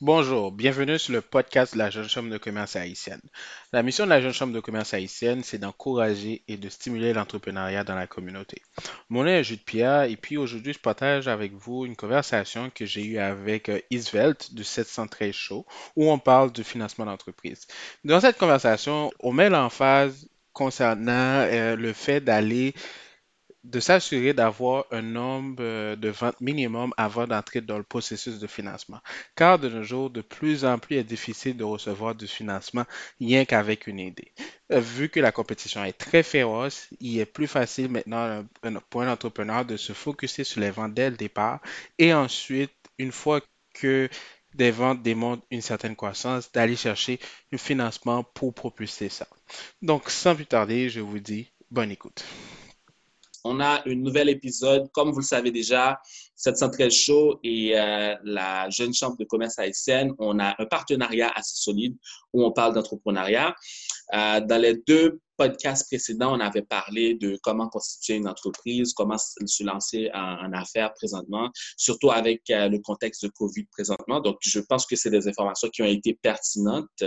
Bonjour, bienvenue sur le podcast de la Jeune Chambre de commerce haïtienne. La mission de la Jeune Chambre de commerce haïtienne, c'est d'encourager et de stimuler l'entrepreneuriat dans la communauté. Mon nom est Jude Pierre et puis aujourd'hui, je partage avec vous une conversation que j'ai eue avec euh, Isvelt du 713 Show où on parle du financement d'entreprise. Dans cette conversation, on met l'emphase concernant euh, le fait d'aller de s'assurer d'avoir un nombre euh, de ventes minimum avant d'entrer dans le processus de financement. Car de nos jours, de plus en plus, il est difficile de recevoir du financement rien qu'avec une idée. Euh, Vu que la compétition est très féroce, il est plus facile maintenant euh, pour un entrepreneur de se focuser sur les ventes dès le départ et ensuite, une fois que des ventes démontrent une certaine croissance, d'aller chercher un financement pour propulser ça. Donc, sans plus tarder, je vous dis bonne écoute. On a un nouvel épisode, comme vous le savez déjà, 713 Show et euh, la Jeune Chambre de commerce haïtienne. On a un partenariat assez solide où on parle d'entrepreneuriat. Euh, dans les deux podcasts précédents, on avait parlé de comment constituer une entreprise, comment se lancer en, affaires présentement, surtout avec euh, le contexte de COVID présentement. Donc, je pense que c'est des informations qui ont été pertinentes.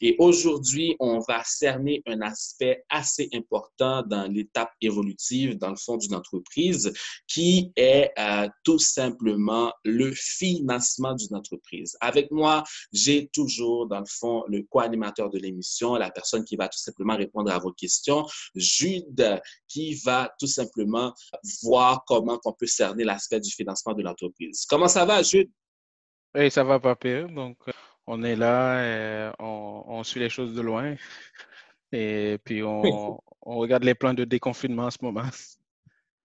Et aujourd'hui, on va cerner un aspect assez important dans l'étape évolutive, dans le fond d'une entreprise, qui est euh, tout simplement le financement d'une entreprise. Avec moi, j'ai toujours, dans le fond, le co-animateur de l'émission, la personne qui va tout simplement répondre à vos questions. Jude, qui va tout simplement voir comment on peut cerner l'aspect du financement de l'entreprise. Comment ça va, Jude? Oui, ça va pas pire. Donc, euh, on est là, et on, on suit les choses de loin. Et puis, on, on regarde les plans de déconfinement en ce moment.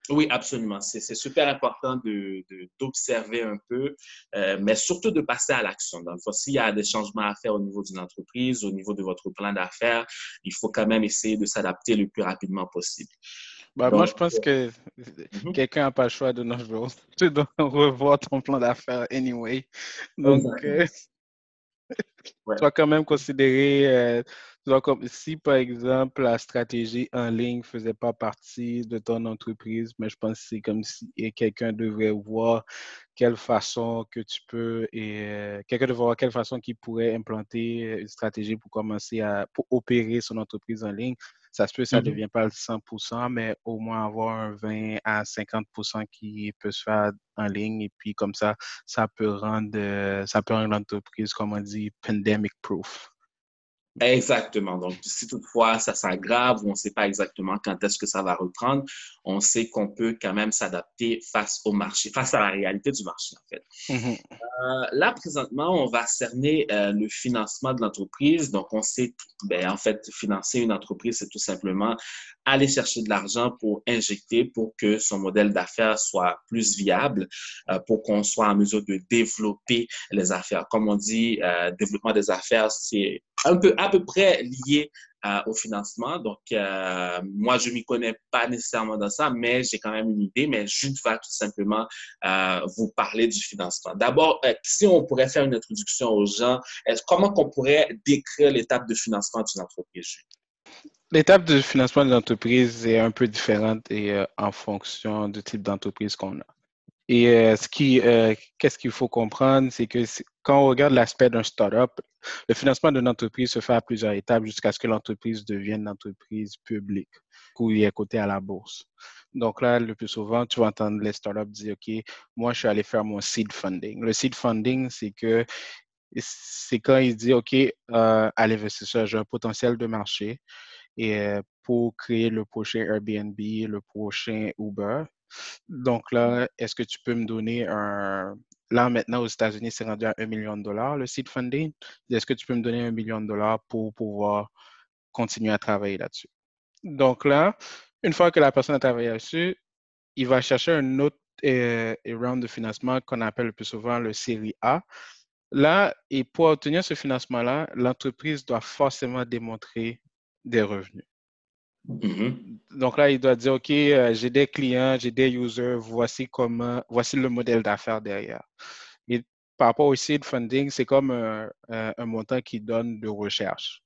Oui, absolument. C'est super important d'observer de, un peu, euh, mais surtout de passer à l'action. Donc, s'il y a des changements à faire au niveau d'une entreprise, au niveau de votre plan d'affaires, il faut quand même essayer de s'adapter le plus rapidement possible. Bah, moi, je pense que mhm. quelqu'un n'a pas le choix de nos jours. Tu dois revoir ton plan d'affaires anyway. Donc, euh, tu dois quand même considérer euh, comme, si, par exemple, la stratégie en ligne ne faisait pas partie de ton entreprise, mais je pense que c'est comme si quelqu'un devrait voir quelle façon que tu peux, et euh, quelqu'un devrait voir quelle façon qu'il pourrait implanter une stratégie pour commencer à pour opérer son entreprise en ligne. Ça se peut ça ne mm-hmm. devient pas le 100%, mais au moins avoir un 20 à 50% qui peut se faire en ligne. Et puis, comme ça, ça peut rendre, euh, ça peut rendre l'entreprise, comme on dit, pandemic proof. Exactement. Donc, si toutefois ça s'aggrave ou on ne sait pas exactement quand est-ce que ça va reprendre, on sait qu'on peut quand même s'adapter face au marché, face à la réalité du marché, en fait. Mm-hmm. Euh, là, présentement, on va cerner euh, le financement de l'entreprise. Donc, on sait, ben, en fait, financer une entreprise, c'est tout simplement aller chercher de l'argent pour injecter pour que son modèle d'affaires soit plus viable, euh, pour qu'on soit en mesure de développer les affaires. Comme on dit, développement des affaires, c'est un peu à peu près lié euh, au financement. Donc, euh, moi, je ne m'y connais pas nécessairement dans ça, mais j'ai quand même une idée. Mais je vais tout simplement euh, vous parler du financement. D'abord, si on pourrait faire une introduction aux gens, comment qu'on pourrait décrire l'étape de financement d'une entreprise? L'étape de financement d'une entreprise est un peu différente et en fonction du type d'entreprise qu'on a. Et euh, ce qui, euh, qu'est-ce qu'il faut comprendre, c'est que quand on regarde l'aspect d'un startup, le financement d'une entreprise se fait à plusieurs étapes jusqu'à ce que l'entreprise devienne une entreprise publique ou il est coté à la bourse. Donc là, le plus souvent, tu vas entendre les startups dire, OK, moi, je suis allé faire mon seed funding. Le seed funding, c'est que c'est quand ils disent, OK, euh, à l'investisseur, j'ai un potentiel de marché et euh, pour créer le prochain Airbnb, le prochain Uber, donc là, est-ce que tu peux me donner un... Là, maintenant, aux États-Unis, c'est rendu à un million de dollars, le seed funding. Est-ce que tu peux me donner un million de dollars pour pouvoir continuer à travailler là-dessus? Donc là, une fois que la personne a travaillé là-dessus, il va chercher un autre euh, round de financement qu'on appelle le plus souvent le série A. Là, et pour obtenir ce financement-là, l'entreprise doit forcément démontrer des revenus. Mm-hmm. Donc là, il doit dire, OK, euh, j'ai des clients, j'ai des users, voici comment, voici le modèle d'affaires derrière. Et par rapport au seed funding, c'est comme un, montant qui donne de recherche.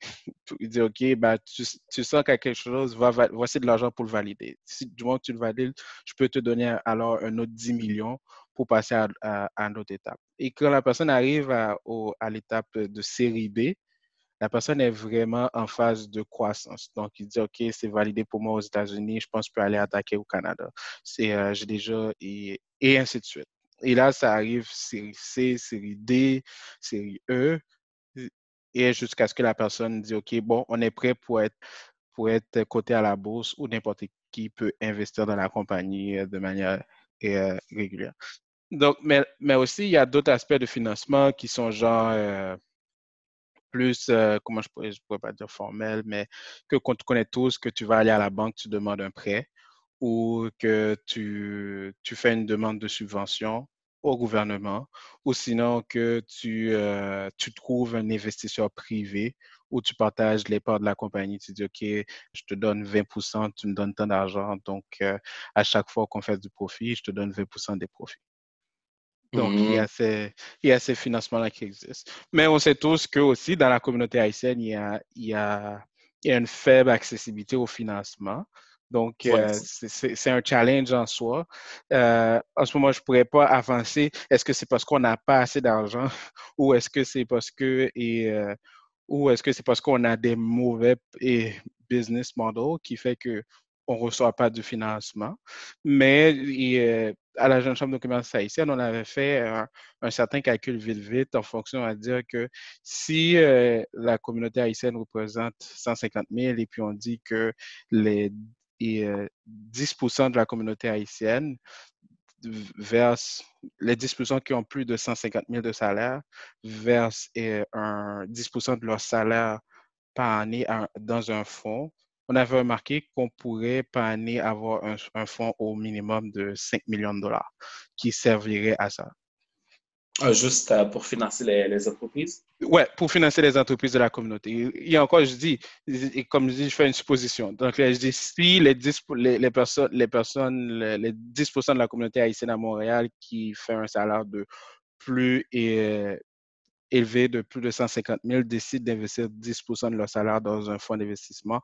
il dit, OK, bah, tu, sens quelque chose, voici de l'argent pour le valider. Si du moment que tu le valides, je peux te donner alors un autre 10 millions pour passer à, à, une autre étape. Et quand la personne arrive à l'étape de série B, la personne est vraiment en phase de croissance. Donc, il dit, OK, c'est validé pour moi aux États-Unis, je pense que je peux aller attaquer au Canada. C'est, euh, j'ai déjà, et, ainsi de suite. Et là, ça arrive série C, série D, série E, et jusqu'à ce que la personne dise, OK, bon, on est prêt pour être, pour être coté à la bourse ou n'importe qui peut investir dans la compagnie euh, de manière euh, régulière. Donc, mais, mais aussi, il y a d'autres aspects de financement qui sont genre plus, comment je pourrais, je pourrais pas dire formel, mais que qu'on te connaît tous, que tu vas aller à la banque, tu demandes un prêt ou que tu, tu fais une demande de subvention au gouvernement, ou sinon que tu, euh, tu trouves un investisseur privé où tu partages les parts de la compagnie. Tu dis, OK, je te donne 20% tu me donnes tant d'argent. Donc, euh, à chaque fois qu'on fait du profit, je te donne 20% des profits. Donc, il, y a ces, il y a ces financements-là qui existent. Mais on sait tous que aussi, dans la communauté haïtienne, il y a, il y a, il y a une faible accessibilité au financement. Donc, euh, c'est un challenge en soi. Euh, en ce moment, je ne pourrais pas avancer. Est-ce que c'est parce qu'on n'a pas assez d'argent ou est-ce que c'est parce que et, euh, ou est-ce que c'est parce qu'on a des mauvais et, business models qui fait que on ne reçoit pas du financement. Mais à la Jeune Chambre de commerce haïtienne, on avait fait un, certain calcul vite vite en fonction à dire que si la communauté haïtienne représente 150 000 et puis on dit que les et 10% euh, de la communauté haïtienne verse les 10% qui ont plus de 150 000 de salaire versent un 10% de leur salaire par année dans un fonds. On avait remarqué qu'on pourrait par année avoir un, un fonds au minimum de 5 millions de dollars qui servirait à ça. Ah, juste euh, pour financer les, entreprises? Oui, pour financer les entreprises de la communauté. Il y a encore, je dis, et comme je dis, je fais une supposition. Donc, je dis, si les 10, les, personnes, les, personnes les 10 de la communauté haïtienne à Montréal qui fait un salaire de plus élevé de plus de 150 000 décident d'investir 10% de leur salaire dans un fonds d'investissement,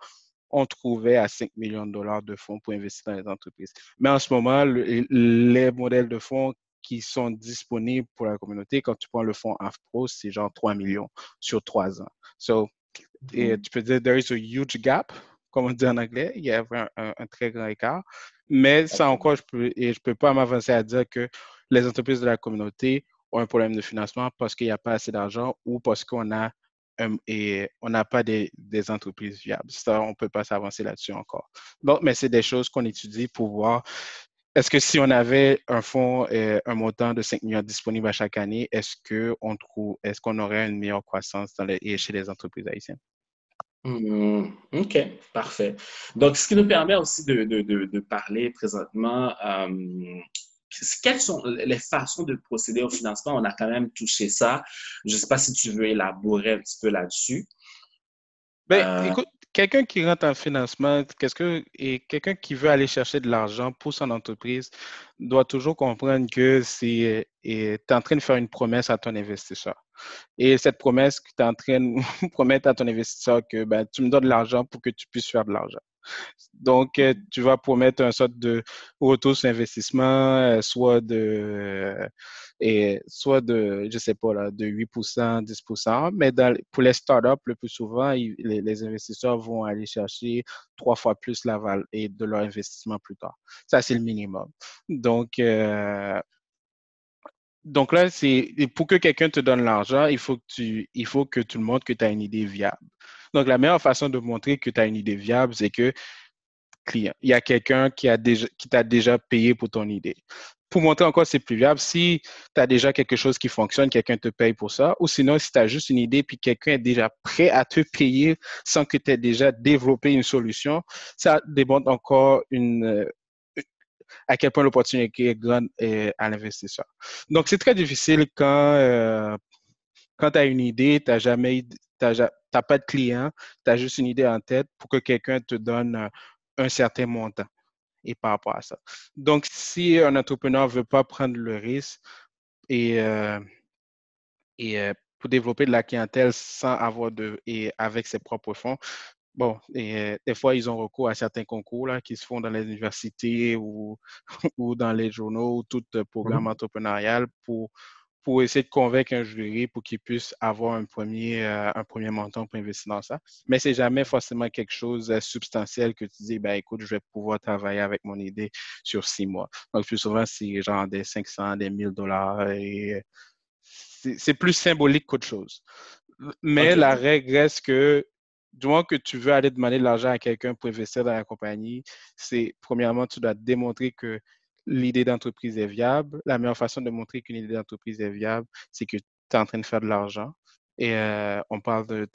on trouvait à 5 millions de dollars de fonds pour investir dans les entreprises. Mais en ce moment, les modèles de fonds qui sont disponibles pour la communauté. Quand tu prends le fonds AFPRO, c'est genre 3 millions sur 3 ans. So, et mm-hmm. tu peux dire, there is a huge gap, comme on dit en anglais. Il y a un, un, très grand écart. Mais ça encore, je peux, et je peux pas m'avancer à dire que les entreprises de la communauté ont un problème de financement parce qu'il n'y a pas assez d'argent ou parce qu'on a et on n'a pas des, entreprises viables. On ne peut pas s'avancer là-dessus encore. Mais c'est des choses qu'on étudie pour voir est-ce que si on avait un fonds, et un montant de 5 millions disponible à chaque année, est-ce qu'on est-ce aurait une meilleure croissance chez les entreprises haïtiennes? Mmh, OK, parfait. Donc, ce qui nous permet aussi de, parler présentement, euh, quelles sont les façons de procéder au financement? On a quand même touché ça. Je ne sais pas si tu veux élaborer un petit peu là-dessus. Ben, euh, écoute, quelqu'un qui rentre en financement, qu'est-ce que, et quelqu'un qui veut aller chercher de l'argent pour son entreprise doit toujours comprendre que c'est, tu es en train de faire une promesse à ton investisseur. Et cette promesse que tu es en train de promettre à ton investisseur que ben, tu me donnes de l'argent pour que tu puisses faire de l'argent. Donc, euh, tu vas promettre un sorte de retour sur investissement, euh, soit de, et soit de, je sais pas, là, de 8%, 10%. Mais pour les startups, le plus souvent, les, investisseurs vont aller chercher trois fois plus la valeur de leur investissement plus tard. Ça, c'est le minimum. Donc, euh, donc là, c'est pour que quelqu'un te donne l'argent, il faut que tu, il faut que tu montres que tu as une idée viable. Donc, la meilleure façon de montrer que tu as une idée viable, c'est que client, il y a quelqu'un qui t'a déjà payé pour ton idée. Pour montrer encore c'est plus viable, si tu as déjà quelque chose qui fonctionne, quelqu'un te paye pour ça, ou sinon, si tu as juste une idée puis quelqu'un est déjà prêt à te payer sans que tu aies déjà développé une solution, ça démontre encore une, à quel point l'opportunité est grande euh, à l'investisseur. Donc, c'est très difficile quand, euh, quand tu as une idée, tu n'as jamais, pas de client, tu as juste une idée en tête pour que quelqu'un te donne euh, un certain montant et par rapport à ça. Donc, si un entrepreneur ne veut pas prendre le risque et, et pour développer de la clientèle sans avoir de et avec ses propres fonds, bon, et, des fois, ils ont recours à certains concours là, qui se font dans les universités ou, ou dans les journaux ou tout programme mmh entrepreneurial pour pour essayer de convaincre un jury pour qu'il puisse avoir un premier, euh, un premier montant pour investir dans ça. Mais c'est jamais forcément quelque chose de substantiel que tu dis, ben écoute, je vais pouvoir travailler avec mon idée sur six mois. Donc, plus souvent, c'est genre des 500, des 1000 dollars et c'est plus symbolique qu'autre chose. Mais la règle reste que du moment que tu veux aller demander de l'argent à quelqu'un pour investir dans la compagnie, c'est premièrement, tu dois démontrer que l'idée d'entreprise est viable. La meilleure façon de montrer qu'une idée d'entreprise est viable, c'est que tu es en train de faire de l'argent. Et euh, on parle de,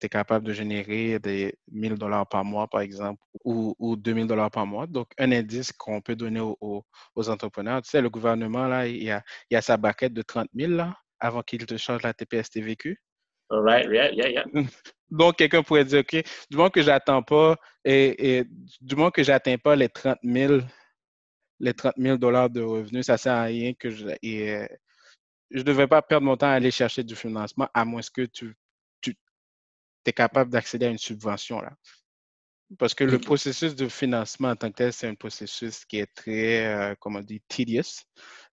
tu es capable de générer des 1000 dollars par mois, par exemple, ou, ou 2000 dollars par mois. Donc, un indice qu'on peut donner aux, entrepreneurs. Tu sais, le gouvernement, là, il y a, il a sa baquette de 30 000, là, avant qu'il te change la TPS-TVQ. Right, yeah, yeah, yeah. Donc, quelqu'un pourrait dire, OK, du moment que j'attends pas, et, et, du moment que j'atteins pas les 30 000 les 30 000 dollars de revenus, ça sert à rien que je ne je devrais pas perdre mon temps à aller chercher du financement à moins que tu, tu es capable d'accéder à une subvention. Là. Parce que le processus de financement en tant que tel, c'est un processus qui est très, euh, comment on dit, tedious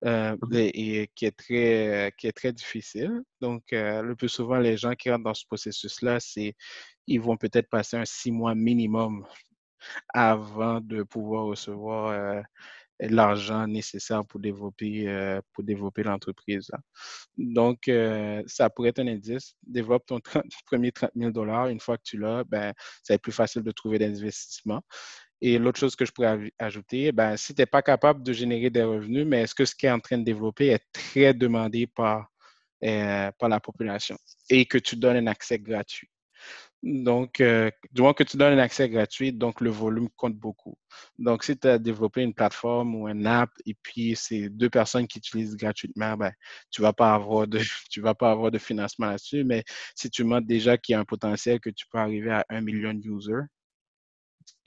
euh, et, qui est très, qui est très difficile. Donc, euh, le plus souvent, les gens qui rentrent dans ce processus-là, c'est ils vont peut-être passer un six mois minimum avant de pouvoir recevoir l'argent nécessaire pour développer, euh, développer l'entreprise. Donc, euh, ça pourrait être un indice. Développe ton premier 30 000 dollars. Une fois que tu l'as, ben, ça va être plus facile de trouver des investissements. Et l'autre chose que je pourrais ajouter, ben, si tu n'es pas capable de générer des revenus, mais est-ce que ce qui est en train de développer est très demandé par, euh, par la population et que tu donnes un accès gratuit? Donc, euh, du moins que tu donnes un accès gratuit, donc le volume compte beaucoup. Donc, si tu as développé une plateforme ou une app et puis c'est deux personnes qui utilisent gratuitement, ben, tu ne vas, pas avoir de, tu vas pas avoir de financement là-dessus. Mais si tu montres déjà qu'il y a un potentiel que tu peux arriver à un million de users,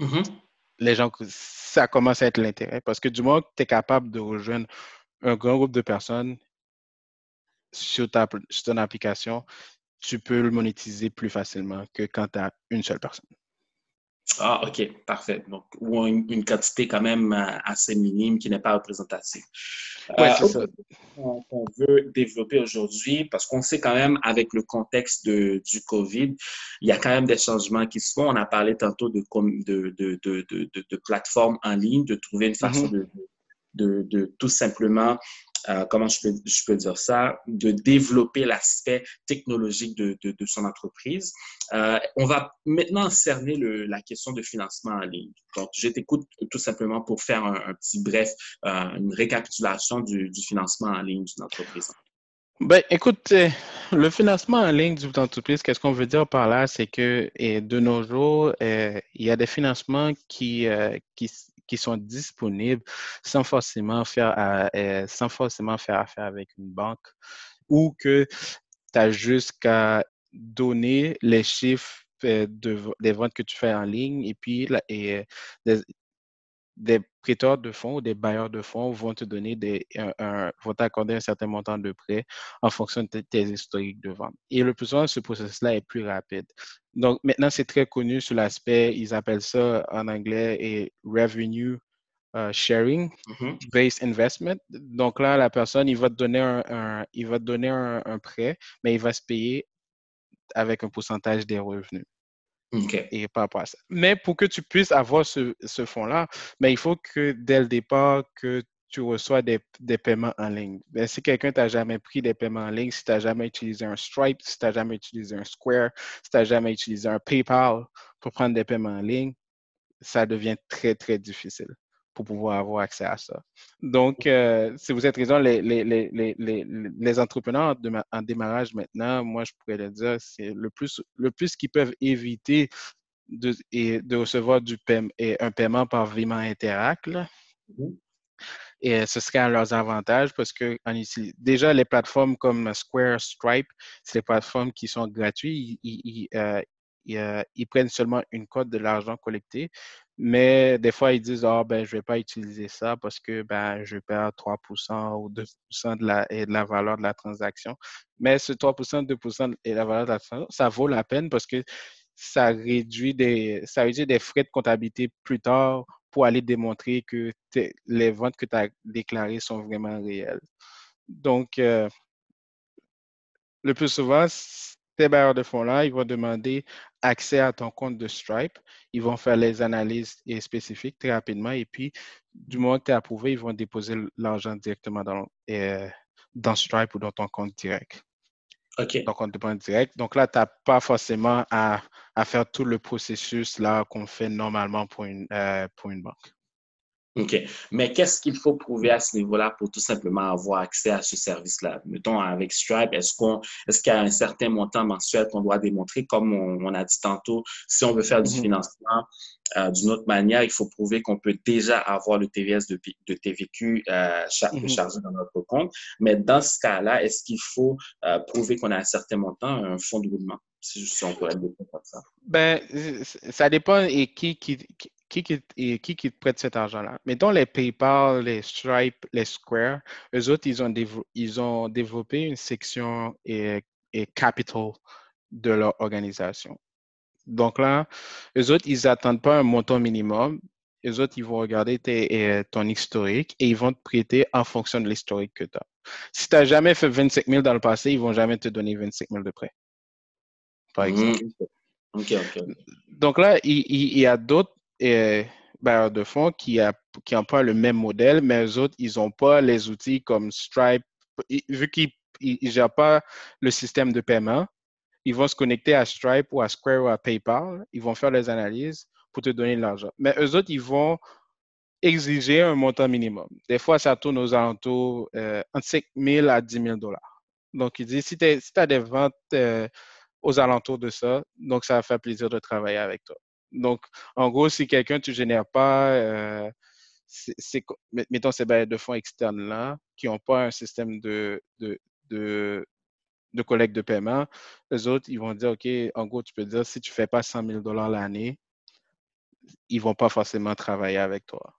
mm-hmm. les gens, ça commence à être l'intérêt. Parce que du moins que tu es capable de rejoindre un grand groupe de personnes sur, ta, sur ton application, tu peux le monétiser plus facilement que quand tu as une seule personne. Ah, OK, parfait. Donc, ou une, quantité quand même euh, assez minime qui n'est pas représentative. Oui, c'est ça. On, veut développer aujourd'hui, parce qu'on sait quand même, avec le contexte de, du COVID, il y a quand même des changements qui se font. On a parlé tantôt de, de, de, de, de plateformes en ligne, de trouver une façon mm-hmm. de, de, tout simplement euh, comment je peux, je peux dire ça, de développer l'aspect technologique de, de, son entreprise. Euh, on va maintenant cerner le, la question de financement en ligne. Donc, je t'écoute tout simplement pour faire un, petit bref, euh, une récapitulation du, financement en ligne d'une entreprise. Ben, écoute, le financement en ligne d'une entreprise, qu'est-ce qu'on veut dire par là? C'est que de nos jours, il y a des financements qui, qui sont disponibles sans forcément faire, euh, euh, sans forcément faire affaire avec une banque ou que tu as juste qu'à donner les chiffres euh, de, des ventes que tu fais en ligne et puis des, prêteurs de fonds ou des bailleurs de fonds vont te donner des, un, vont t'accorder un certain montant de prêt en fonction de tes historiques de vente. Et le plus souvent, ce processus-là est plus rapide. Donc, maintenant, c'est très connu sur l'aspect, ils appellent ça en anglais et revenue euh, sharing mm-hmm. based investment. Donc là, la personne, il va te donner un, il va te donner un, prêt, mais il va se payer avec un pourcentage des revenus. Et ça. Mais pour que tu puisses avoir ce, fonds-là, mais il faut que dès le départ, que tu reçois des, des paiements en ligne. Ben, si quelqu'un t'a jamais pris des paiements en ligne, si tu n'as jamais utilisé un Stripe, si tu n'as jamais utilisé un Square, si tu n'as jamais utilisé un PayPal pour prendre des paiements en ligne, ça devient très, très difficile pour pouvoir avoir accès à ça. Donc, euh, si vous êtes raison, les, les, les, les entrepreneurs en démarrage maintenant, moi, je pourrais le dire, c'est le plus, le plus qu'ils peuvent éviter de, et de recevoir du paiement, et un paiement par virement Interact. Mm-hmm. Et ce serait à leurs avantages parce que déjà, les plateformes comme Square, Stripe, c'est des plateformes qui sont gratuites. Ils, euh, euh, ils, prennent seulement une cote de l'argent collecté. Mais des fois, ils disent, ah, ben, je vais pas utiliser ça parce que ben, je perds 3% ou 2% de la, et de la valeur de la transaction. Mais ce 3%, 2% et la valeur de la transaction, ça vaut la peine parce que ça réduit des, ça réduit des frais de comptabilité plus tard pour aller démontrer que les ventes que tu as déclarées sont vraiment réelles. Donc, euh, le plus souvent, ces bailleurs de fonds-là, ils vont demander accès à ton compte de Stripe. Ils vont faire les analyses spécifiques très rapidement. Et puis, du moment que tu es approuvé, ils vont déposer l'argent directement dans, euh, dans Stripe ou dans ton compte direct. De banque direct. Donc là, tu n'as pas forcément à, faire tout le processus là qu'on fait normalement pour une, euh, pour une banque. OK. Mais qu'est-ce qu'il faut prouver à ce niveau-là pour tout simplement avoir accès à ce service-là? Mettons, avec Stripe, est-ce qu'on, est-ce qu'il y a un certain montant mensuel qu'on doit démontrer? Comme on, a dit tantôt, si on veut faire du mm-hmm. financement euh, d'une autre manière, il faut prouver qu'on peut déjà avoir le TVS de, de TVQ euh, mm-hmm. chargé dans notre compte. Mais dans ce cas-là, est-ce qu'il faut euh, prouver qu'on a un certain montant, un fonds de roulement? Si, on pourrait le comme ça. Ben, ça dépend et qui, qui, qui, qui, qui, te prête cet argent-là? Mettons les PayPal, les Stripe, les Square, eux autres, ils ont, ils ont développé une section et, et capital de leur organisation. Donc là, eux autres, ils n'attendent pas un montant minimum. Eux autres, ils vont regarder ton historique et ils vont te prêter en fonction de l'historique que tu as. Si tu n'as jamais fait 25 000 dans le passé, ils ne vont jamais te donner 25 000 de prêt. Par mmh. exemple. Donc là, il, il y a d'autres et, bailleurs de fonds qui, a, qui emploient le même modèle, mais eux autres, ils n'ont pas les outils comme Stripe. Vu qu'ils ne gèrent pas le système de paiement, ils vont se connecter à Stripe ou à Square ou à PayPal. Ils vont faire les analyses pour te donner de l'argent. Mais eux autres, ils vont exiger un montant minimum. Des fois, ça tourne aux alentours euh, entre 5 000 à 10 000 dollars. Donc, ils disent, si tu as des ventes euh, aux alentours de ça, donc ça va faire plaisir de travailler avec toi. Donc, en gros, si quelqu'un, tu ne génères pas, euh, mettons ces bailleurs de fonds externes-là, qui n'ont pas un système de, collecte de paiement, les autres, ils vont dire, OK, en gros, tu peux dire, si tu ne fais pas 100 000 l'année, ils ne vont pas forcément travailler avec toi.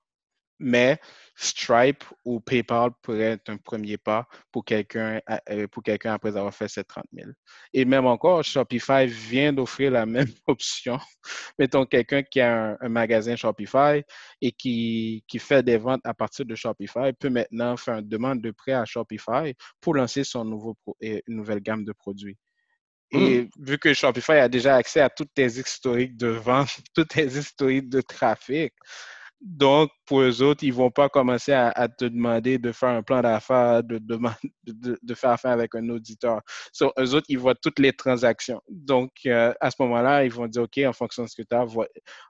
Mais Stripe ou PayPal pourrait être un premier pas pour quelqu'un euh, pour quelqu'un après avoir fait ses 30 000. Et même encore, Shopify vient d'offrir la même option. Mettons quelqu'un qui a un, magasin Shopify et qui, qui fait des ventes à partir de Shopify peut maintenant faire une demande de prêt à Shopify pour lancer son nouveau une nouvelle gamme de produits. Et hmm. vu que Shopify a déjà accès à toutes tes historiques de vente, toutes tes historiques de trafic, donc, pour eux autres, ils ne vont pas commencer à, te demander de faire un plan d'affaires, de, faire affaire avec un auditeur. So, eux autres, ils voient toutes les transactions. Donc, euh, à ce moment-là, ils vont dire, OK, en fonction de ce que tu as,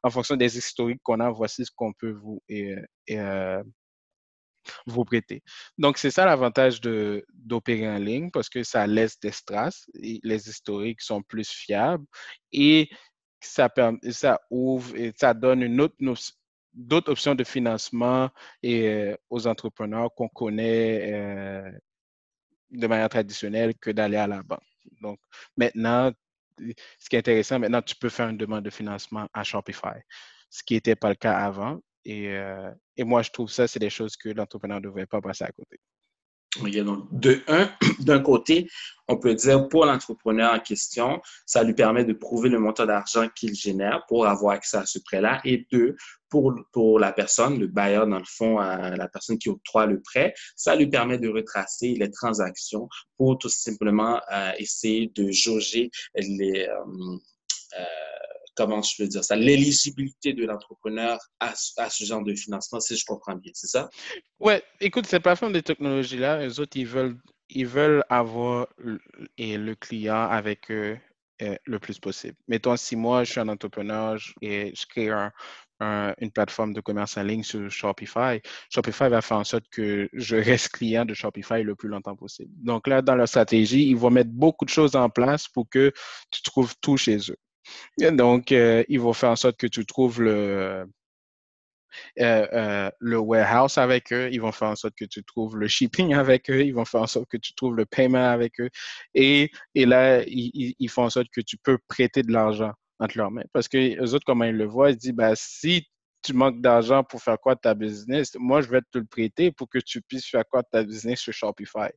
en fonction des historiques qu'on a, voici ce qu'on peut vous, euh, vous prêter. Donc, c'est ça l'avantage d'opérer en ligne parce que ça laisse des strass. les historiques sont plus fiables et ça, ça ouvre et ça donne une autre, d'autres options de financement euh, aux entrepreneurs qu'on connaît euh, de manière traditionnelle que d'aller à la banque. Donc, maintenant, ce qui est intéressant, maintenant, tu peux faire une demande de financement à Shopify, ce qui n'était pas le cas avant. Et, euh, et moi, je trouve ça, c'est des choses que l'entrepreneur ne devrait pas passer à côté de un, d'un côté, on peut dire pour l'entrepreneur en question, ça lui permet de prouver le montant d'argent qu'il génère pour avoir accès à ce prêt-là. Et deux, pour, pour la personne, le bailleur, dans le fond, la personne qui octroie le prêt, ça lui permet de retracer les transactions pour tout simplement euh, essayer de jauger les, euh, euh, comment je veux dire ça, l'éligibilité de l'entrepreneur à, ce genre de financement, si je comprends bien, c'est ça? Oui, écoute, cette plateforme de technologie-là, eux autres, ils veulent, ils veulent avoir le, et le client avec eux euh, le plus possible. Mettons, si moi, je suis un entrepreneur et je crée une plateforme de commerce en ligne sur Shopify, Shopify va faire en sorte que je reste client de Shopify le plus longtemps possible. Donc là, dans leur stratégie, ils vont mettre beaucoup de choses en place pour que tu trouves tout chez eux. Donc, euh, ils vont faire en sorte que tu trouves le, euh, euh, le warehouse avec eux, ils vont faire en sorte que tu trouves le shipping avec eux, ils vont faire en sorte que tu trouves le paiement avec eux. Et, et là, ils, font en sorte que tu peux prêter de l'argent entre leurs mains. Parce que les autres, comment ils le voient, ils disent, bah, si tu manques d'argent pour faire quoi de ta business, moi, je vais te le prêter pour que tu puisses faire quoi de ta business sur Shopify.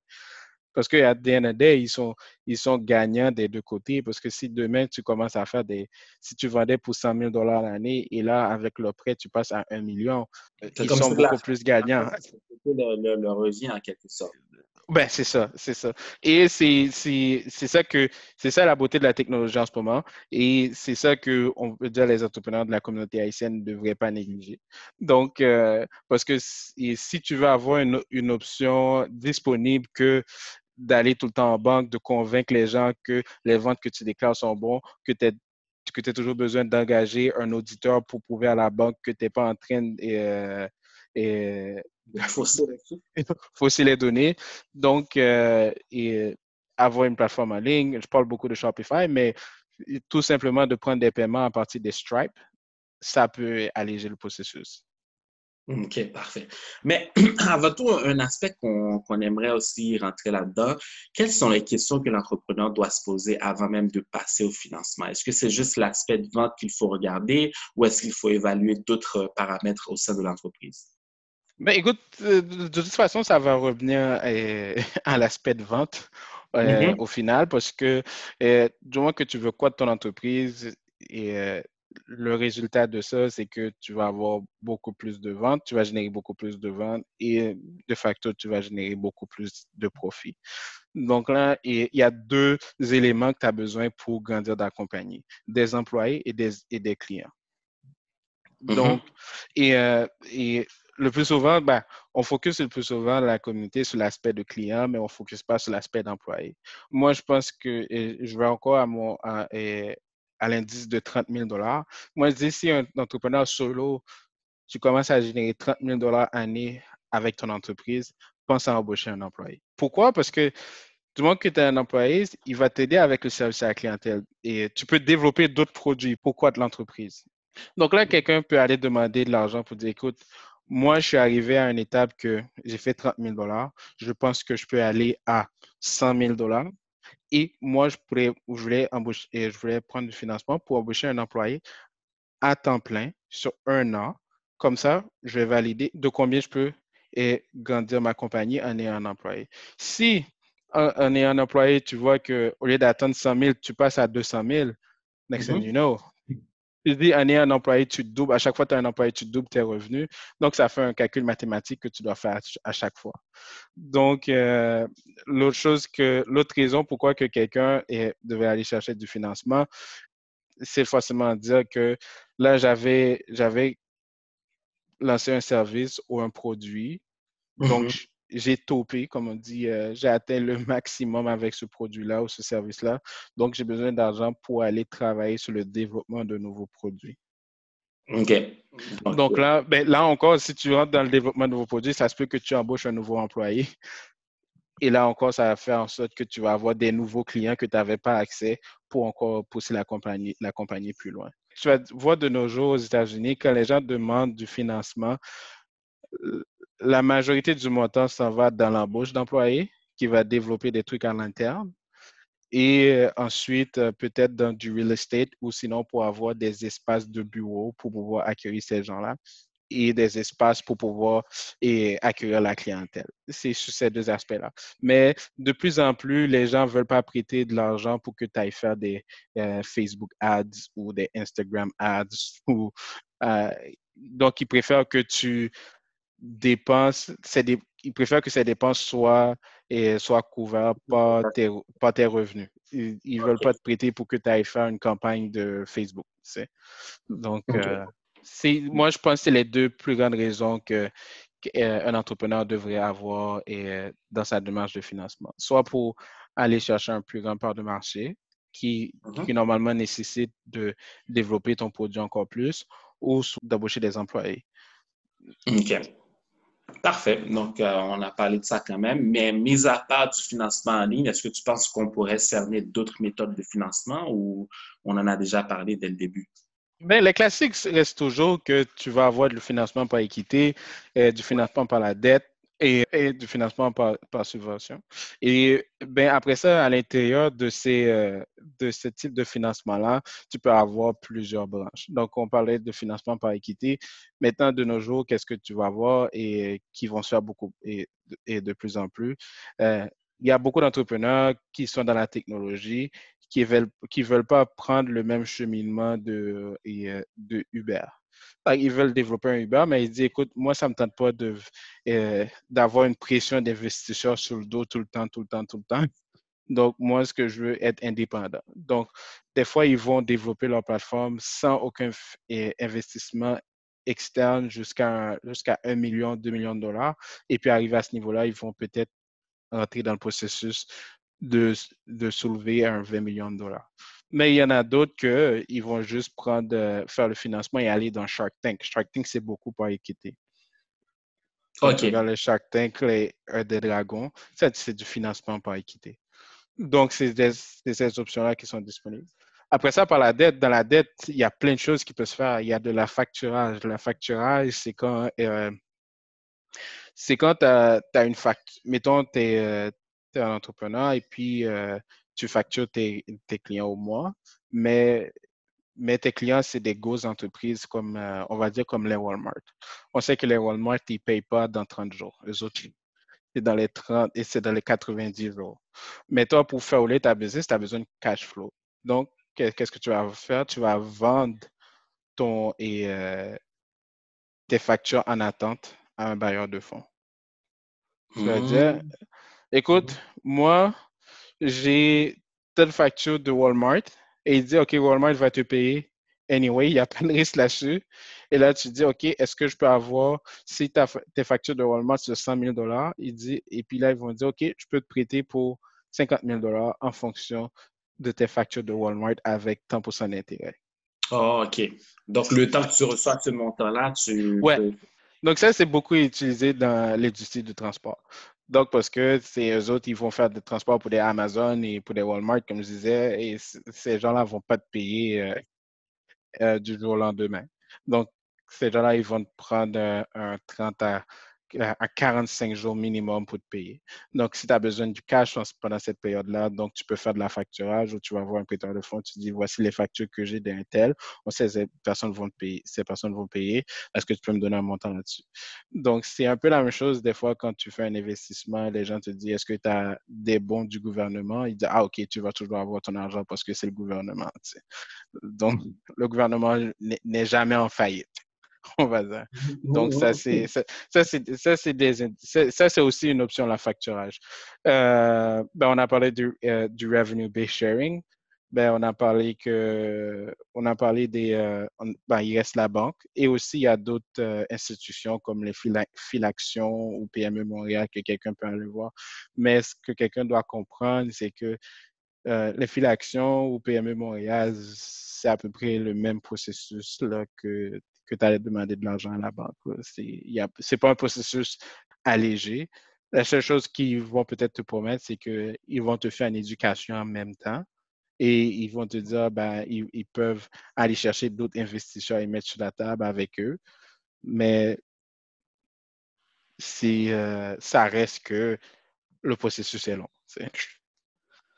Parce qu'à the ils sont, ils sont gagnants des deux côtés. Parce que si demain, tu commences à faire des. Si tu vendais pour 100 000 dollars l'année et là, avec le prêt, tu passes à 1 million, ils sont beaucoup plus gagnants. Le, le, revient en quelque sorte. Ben, c'est ça, c'est ça. Et c'est ça que c'est ça la beauté de la technologie en ce moment. Et c'est ça que on peut dire les entrepreneurs de la communauté haïtienne ne devraient pas négliger. Donc, euh, parce que si tu veux avoir une, une option disponible que d'aller tout le temps en banque, de convaincre les gens que les ventes que tu déclares sont bons, que tu que tu as toujours besoin d'engager un auditeur pour prouver à la banque que tu n'es pas en train de, euh, et, aussi les données. Donc, euh, et avoir une plateforme en ligne, je parle beaucoup de Shopify, mais tout simplement de prendre des paiements à partir des Stripe, ça peut alléger le processus. OK, parfait. Mais avant tout, un aspect qu'on aimerait aussi rentrer là-dedans, quelles sont les questions que l'entrepreneur doit se poser avant même de passer au financement? Est-ce que c'est juste l'aspect de vente qu'il faut regarder ou est-ce qu'il faut évaluer d'autres paramètres au sein de l'entreprise? Ben, écoute, euh, de toute façon, ça va revenir euh, à l'aspect de vente euh, mm-hmm. au final, parce que du moins que tu veux quoi de ton entreprise, et le résultat de ça, c'est que tu vas avoir beaucoup plus de ventes, tu vas générer beaucoup plus de ventes et de facto, tu vas générer beaucoup plus de profits. Donc là, il y a deux éléments que tu as besoin pour grandir ta compagnie, des employés et des, et des clients. Mm-hmm. Donc, et, et le plus souvent, ben, on focus le plus souvent la communauté sur l'aspect de client, mais on ne focus pas sur l'aspect d'employé. Moi, je pense que je vais encore à, mon, à, l'indice de 30 000 dollars. Moi, je dis, si un entrepreneur solo, tu commences à générer 30 000 dollars année avec ton entreprise, pense à embaucher un employé. Pourquoi? Parce que du moment que tu as un employé, il va t'aider avec le service à la clientèle et tu peux développer d'autres produits. Pourquoi de l'entreprise? Donc là, quelqu'un peut aller demander de l'argent pour dire, écoute, moi, je suis arrivé à une étape que j'ai fait 30 000 dollars. Je pense que je peux aller à 100 000 dollars. Et moi, je, pourrais, je, voulais embaucher, je voulais prendre du financement pour embaucher un employé à temps plein sur un an. Comme ça, je vais valider de combien je peux et grandir ma compagnie en ayant un employé. Si en, ayant un employé, tu vois qu'au lieu d'attendre 100 000, tu passes à 200 000, next thing mm-hmm. you know, tu dis, année un employé, tu doubles. À chaque fois que tu as un employé, tu doubles tes revenus. Donc, ça fait un calcul mathématique que tu dois faire à chaque fois. Donc, euh, l'autre chose que, l'autre raison pourquoi que quelqu'un devait aller chercher du financement, c'est forcément dire que là, j'avais, j'avais lancé un service ou un produit. Donc, mm-hmm j'ai topé, comme on dit, euh, j'ai atteint le maximum avec ce produit-là ou ce service-là. Donc, j'ai besoin d'argent pour aller travailler sur le développement de nouveaux produits. OK. Donc là, ben, là encore, si tu rentres dans le développement de nouveaux produits, ça se peut que tu embauches un nouveau employé. Et là encore, ça va faire en sorte que tu vas avoir des nouveaux clients que tu n'avais pas accès pour encore pousser la compagnie, la compagnie plus loin. Tu vas voir de nos jours aux États-Unis, quand les gens demandent du financement, la majorité du montant s'en va dans l'embauche d'employés qui va développer des trucs à l'interne. Et euh, ensuite, euh, peut-être dans du real estate ou sinon pour avoir des espaces de bureau pour pouvoir accueillir ces gens-là et des espaces pour pouvoir et accueillir la clientèle. C'est sur ces deux aspects-là. Mais de plus en plus, les gens ne veulent pas prêter de l'argent pour que tu ailles faire des euh, Facebook ads ou des Instagram ads. Donc, ils préfèrent que tu dépenses, des, ils préfèrent que ces dépenses soient, et, soient couvertes par tes, par tes revenus. Ils ne veulent pas te prêter pour que tu ailles faire une campagne de Facebook. Donc, euh, c'est, moi, je pense que c'est les deux plus grandes raisons que qu'un entrepreneur devrait avoir et, dans sa démarche de financement. Soit pour aller chercher un plus grand part de marché qui, mm-hmm. qui normalement nécessite de développer ton produit encore plus ou d'embaucher des employés. OK. Parfait. Donc, euh, on a parlé de ça quand même. Mais mis à part du financement en ligne, est-ce que tu penses qu'on pourrait cerner d'autres méthodes de financement ou on en a déjà parlé dès le début? Bien, les classiques restent toujours que tu vas avoir du financement par équité, euh, du financement par la dette, et, du financement par, subvention. Et ben, après ça, à l'intérieur de, ces, euh, de ce type de financement-là, tu peux avoir plusieurs branches. Donc, on parlait de financement par équité. Maintenant, de nos jours, qu'est-ce que tu vas avoir et qui vont se faire beaucoup et, et de plus en plus? Euh, il y a beaucoup d'entrepreneurs qui sont dans la technologie, qui veulent, qui veulent pas prendre le même cheminement de, euh, de Uber. Ils veulent développer un Uber, mais ils disent, écoute, moi, ça me tente pas euh, d'avoir une pression d'investisseurs sur le dos tout le temps, tout le temps, tout le temps. Donc, moi, ce que je veux, être indépendant. Donc, des fois, ils vont développer leur plateforme sans aucun investissement externe jusqu'à jusqu'à 1 million, 2 millions de dollars. Et puis, arrivé à ce niveau-là, ils vont peut-être entrer dans le processus de, de soulever un 20 millions de dollars. Mais il y en a d'autres qui vont juste prendre, euh, faire le financement et aller dans Shark Tank. Shark Tank, c'est beaucoup par équité. OK. Dans le Shark Tank, les des dragons, c'est du financement par équité. Donc, c'est ces options-là qui sont disponibles. Après ça, par la dette, dans la dette, il y a plein de choses qui peuvent se faire. Il y a de la facturage. La facturage, c'est quand, euh, c'est quand tu as, une facture. Mettons, tu es, euh, un entrepreneur et puis euh, tu factures tes, clients au mois, mais, mais tes clients, c'est des grosses entreprises comme, on va dire, comme les Walmart. On sait que les Walmart, ils ne payent pas dans 30 jours. Les autres, c'est dans les 30 et c'est dans les 90 jours. Mais toi, pour faire rouler ta business, tu as besoin de cash flow. Donc, qu'est-ce que tu vas faire? Tu vas vendre ton, et, euh, tes factures en attente à un bailleur de fonds. Tu vas dire, mmh. écoute, moi, j'ai telle facture de Walmart et il dit, OK, Walmart va te payer anyway, il n'y a pas de risque là-dessus. Et là, tu dis, OK, est-ce que je peux avoir, si ta, tes factures de Walmart c'est 100 000 dollars, il dit, et puis là, ils vont dire, OK, je peux te prêter pour 50 000 dollars en fonction de tes factures de Walmart avec 10% d'intérêt. Oh, OK. Donc, le temps que tu reçois ce montant-là, tu. Ouais. Donc, ça, c'est beaucoup utilisé dans l'industrie du transport. Donc, parce que c'est eux autres, ils vont faire des transports pour des Amazon et pour des Walmart, comme je disais, et ces gens-là ne vont pas te payer euh, euh, du jour au lendemain. Donc, ces gens-là, ils vont te prendre un 30 à à 45 jours minimum pour te payer. Donc, si tu as besoin du cash pendant cette période-là, donc tu peux faire de la facturage ou tu vas voir un prêteur de fonds, tu dis voici les factures que j'ai d'un tel. On sait ces personnes vont payer, ces personnes vont payer. Est-ce que tu peux me donner un montant là-dessus? Donc, c'est un peu la même chose des fois quand tu fais un investissement, les gens te disent est-ce que tu as des bons du gouvernement? Ils disent ah, OK, tu vas toujours avoir ton argent parce que c'est le gouvernement. Donc, le gouvernement n'est jamais en faillite. on va dire. Donc, ça, c'est, ça, c'est, ça, c'est des, ça, c'est aussi une option, la facturage. Euh, ben, on a parlé du, euh, du revenue-based sharing. Ben, on a parlé que, on a parlé des, euh, ben, il reste la banque et aussi il y a d'autres institutions comme les Filaction ou PME Montréal que quelqu'un peut aller voir. Mais ce que quelqu'un doit comprendre, c'est que les Filaction ou PME Montréal, c'est à peu près le même processus là, que que tu allais demander de l'argent à la banque. Ce n'est pas un processus allégé. La seule chose qu'ils vont peut-être te promettre, c'est qu'ils vont te faire une éducation en même temps et ils vont te dire ben, ils, peuvent aller chercher d'autres investisseurs et mettre sur la table avec eux. Mais euh, ça reste que le processus est long.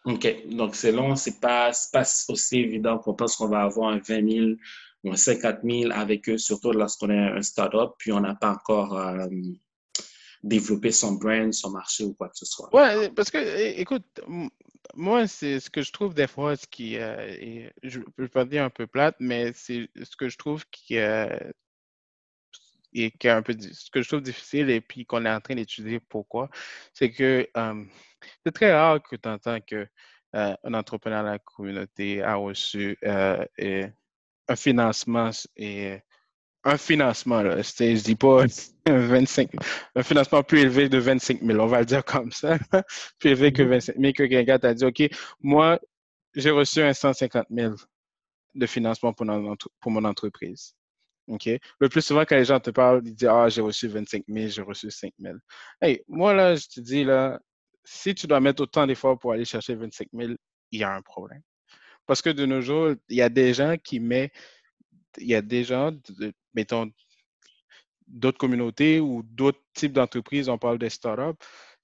OK. Donc, c'est long, c'est pas, pas aussi évident qu'on pense qu'on va avoir un 20 000 ou un 50 000 avec eux, surtout lorsqu'on est un startup, puis on n'a pas encore euh, développé son brand, son marché ou quoi que ce soit. Ouais, parce que, écoute, moi, c'est ce que je trouve des fois, ce qui, euh, je ne peux pas dire un peu plate, mais c'est ce que je trouve qui, euh, et qui est un peu ce que je trouve difficile et puis qu'on est en train d'étudier pourquoi, c'est que c'est très rare que tu entends que un entrepreneur de la communauté a reçu un financement et un financement, là, je dis pas 25, un financement plus élevé de 25 000, on va le dire comme ça, plus élevé que 25 mm-hmm. 000, que quelqu'un t'a dit, OK, moi, j'ai reçu un 150 000 de financement pour, pour mon entreprise. OK? Le plus souvent, quand les gens te parlent, ils disent, ah, j'ai reçu 25 000, j'ai reçu 5 000. Hey, moi, là, je te dis, là, si tu dois mettre autant d'efforts pour aller chercher 25 000, il y a un problème. Parce que de nos jours, il y a des gens qui mettent, il y a des gens, mettons, d'autres communautés ou d'autres types d'entreprises, on parle des startups,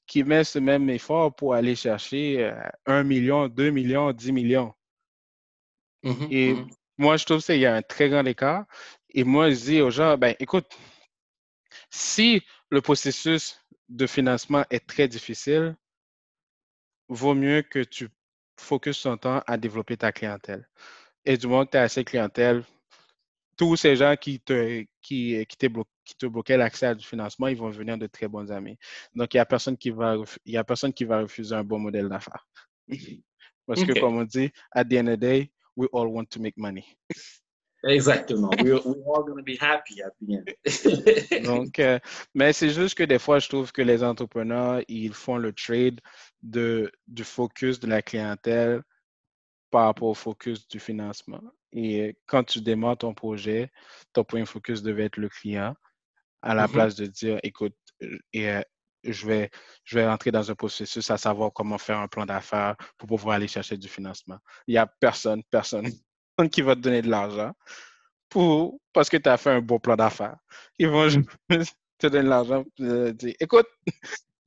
qui mettent ce même effort pour aller chercher 1 euh, million, 2 millions, 10 millions. Mmh Et mmh moi, je trouve qu'il y a un très grand écart. Et moi, je dis aux gens, ben, écoute, si le processus de financement est très difficile, vaut mieux que tu focuses ton temps à développer ta clientèle. Et du moment que tu as assez de clientèle, tous ces gens qui te, qui, qui, qui te bloquaient l'accès à du financement, ils vont devenir de très bons amis. Donc, il n'y a, personne qui va, il y a personne qui va refuser un bon modèle d'affaires. Parce que, comme on dit, at the end of the day, we all want to make money. Exactement. We're, all going to be happy at the end. Donc, euh, mais c'est juste que des fois, je trouve que les entrepreneurs, ils font le trade de, du focus de la clientèle par rapport au focus du financement. Et quand tu démarres ton projet, ton point de focus devait être le client à la mm-hmm. place de dire, écoute, et, euh, je, vais, je vais rentrer dans un processus à savoir comment faire un plan d'affaires pour pouvoir aller chercher du financement. Il n'y a personne, personne qui va te donner de l'argent pour, parce que tu as fait un beau plan d'affaires. Ils vont te donner de l'argent et dire, écoute,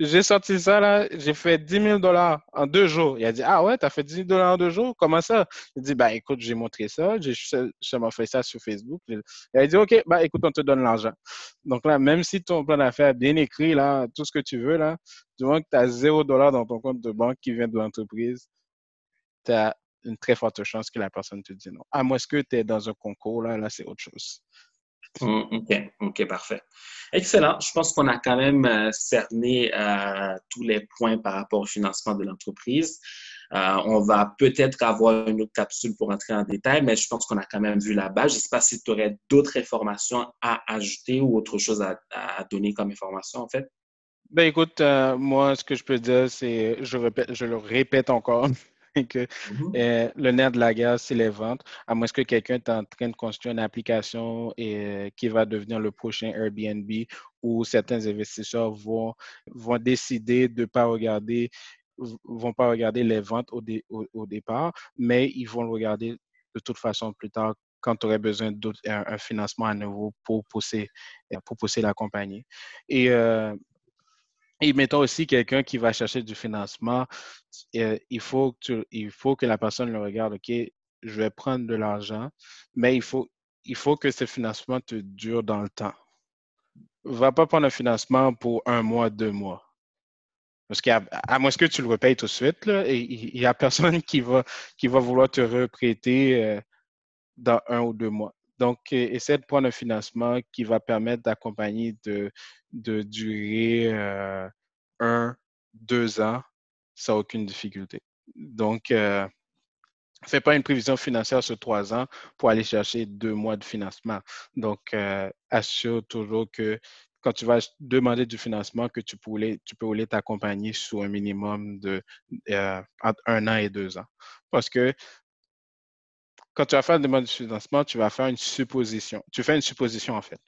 j'ai sorti ça là, j'ai fait 10 000 dollars en deux jours. Il a dit, ah ouais, tu as fait 10 000 dollars en deux jours? Comment ça? Il dit, bah écoute, j'ai montré ça, j'ai seulement fait ça sur Facebook. Il a dit, OK, bah écoute, on te donne l'argent. Donc là, même si ton plan d'affaires est bien écrit, là, tout ce que tu veux, là, du moment que tu as 0 dollars dans ton compte de banque qui vient de l'entreprise, tu as une très forte chance que la personne te dise non. À moins que tu es dans un concours, là, là c'est autre chose. Mm, OK, OK, parfait. Excellent. Je pense qu'on a quand même euh, cerné euh, tous les points par rapport au financement de l'entreprise. Euh, on va peut-être avoir une autre capsule pour entrer en détail, mais je pense qu'on a quand même vu la base. Je ne sais pas si tu aurais d'autres informations à ajouter ou autre chose à, donner comme information, en fait. Ben écoute, moi, ce que je peux dire, c'est, je, je le répète encore, que mm-hmm. euh, le nerf de la guerre, c'est les ventes. À moins que quelqu'un est en train de construire une application et, euh, qui va devenir le prochain Airbnb où certains investisseurs vont, vont décider de ne pas regarder vont pas regarder les ventes au, au, départ, mais ils vont le regarder de toute façon plus tard quand tu aurais besoin d'un un financement à nouveau pour pousser, pour pousser la compagnie. Et euh, et mettons aussi quelqu'un qui va chercher du financement, euh, il, faut que la personne le regarde, OK, je vais prendre de l'argent, mais il faut, que ce financement te dure dans le temps. Va pas prendre un financement pour un mois, deux mois. Parce qu'à moins que tu le repayes tout de suite, il n'y a personne qui va, vouloir te reprêter euh, dans un ou deux mois. Donc, essaie de prendre un financement qui va permettre d'accompagner de, de durer euh, un, deux ans sans aucune difficulté. Donc, euh, fais pas une prévision financière sur trois ans pour aller chercher deux mois de financement. Donc, euh, assure toujours que quand tu vas demander du financement, que tu peux, tu t'accompagner sous un minimum de entre un an et deux ans. Parce que quand tu vas faire une demande de financement, tu vas faire une supposition. Tu fais une supposition, en fait.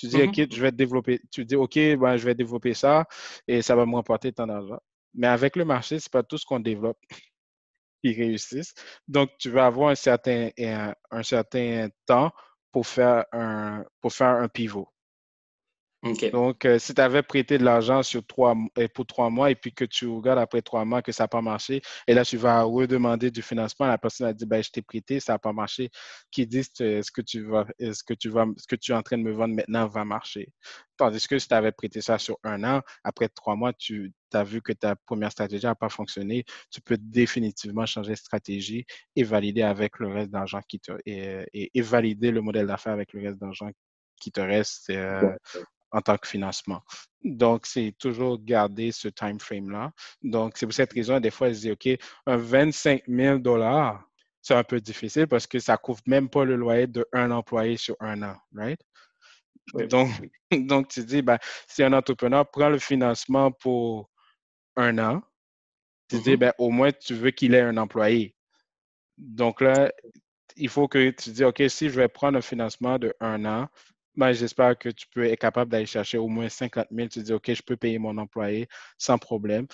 Tu dis, mm-hmm. OK, je vais développer. Tu dis, OK, ben, je vais développer ça et ça va me rapporter ton argent. Mais avec le marché, ce n'est pas tout ce qu'on développe qui réussissent. Donc, tu vas avoir un certain, un certain temps pour faire un, pour faire un pivot. Donc, euh, si tu avais prêté de l'argent sur trois, euh, pour trois mois et puis que tu regardes après trois mois que ça n'a pas marché, et là, tu vas redemander du financement, la personne a dit, ben, je t'ai prêté, ça n'a pas marché, qui dit, est-ce que tu vas, est-ce que tu vas, ce que tu es en train de me vendre maintenant va marcher? Tandis que si tu avais prêté ça sur un an, après trois mois, tu as vu que ta première stratégie n'a pas fonctionné, tu peux définitivement changer de stratégie et valider avec le reste d'argent qui te, et, et, valider le modèle d'affaires avec le reste d'argent qui te reste euh, en tant que financement. Donc, c'est toujours garder ce time frame-là. Donc, c'est pour cette raison, des fois, je dis, OK, un 25 000 dollars, c'est un peu difficile parce que ça couvre même pas le loyer d'un employé sur un an, right? Donc, donc, tu dis, ben, si un entrepreneur prend le financement pour un an, tu dis, mm-hmm. ben, au moins, tu veux qu'il ait un employé. Donc là, il faut que tu dis, OK, si je vais prendre un financement de un an, ben, j'espère que tu peux être capable d'aller chercher au moins 50 000. Tu dis, OK, je peux payer mon employé sans problème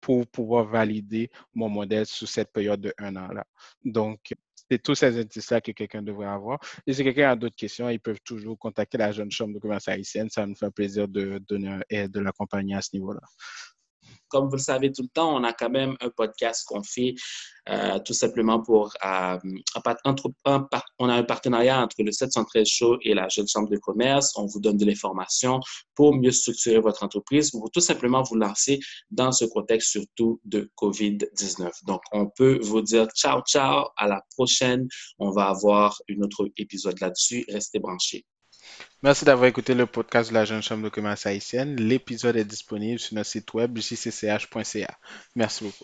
pour pouvoir valider mon modèle sous cette période de un an-là. Donc, c'est tous ces indices-là que quelqu'un devrait avoir. Et si quelqu'un a d'autres questions, ils peuvent toujours contacter la jeune chambre de commerce haïtienne. Ça nous fait plaisir de donner de l'accompagner à ce niveau-là. Comme vous le savez tout le temps, on a quand même un podcast qu'on fait euh, tout simplement pour... Euh, on a un partenariat entre le 713 Show et la Jeune Chambre de commerce. On vous donne de l'information pour mieux structurer votre entreprise, pour tout simplement vous lancer dans ce contexte surtout de COVID-19. Donc, on peut vous dire ciao, ciao, à la prochaine. On va avoir un autre épisode là-dessus. Restez branchés. Merci d'avoir écouté le podcast de la Jeune Chambre de commerce haïtienne. L'épisode est disponible sur notre site web jcch.ca. Merci beaucoup.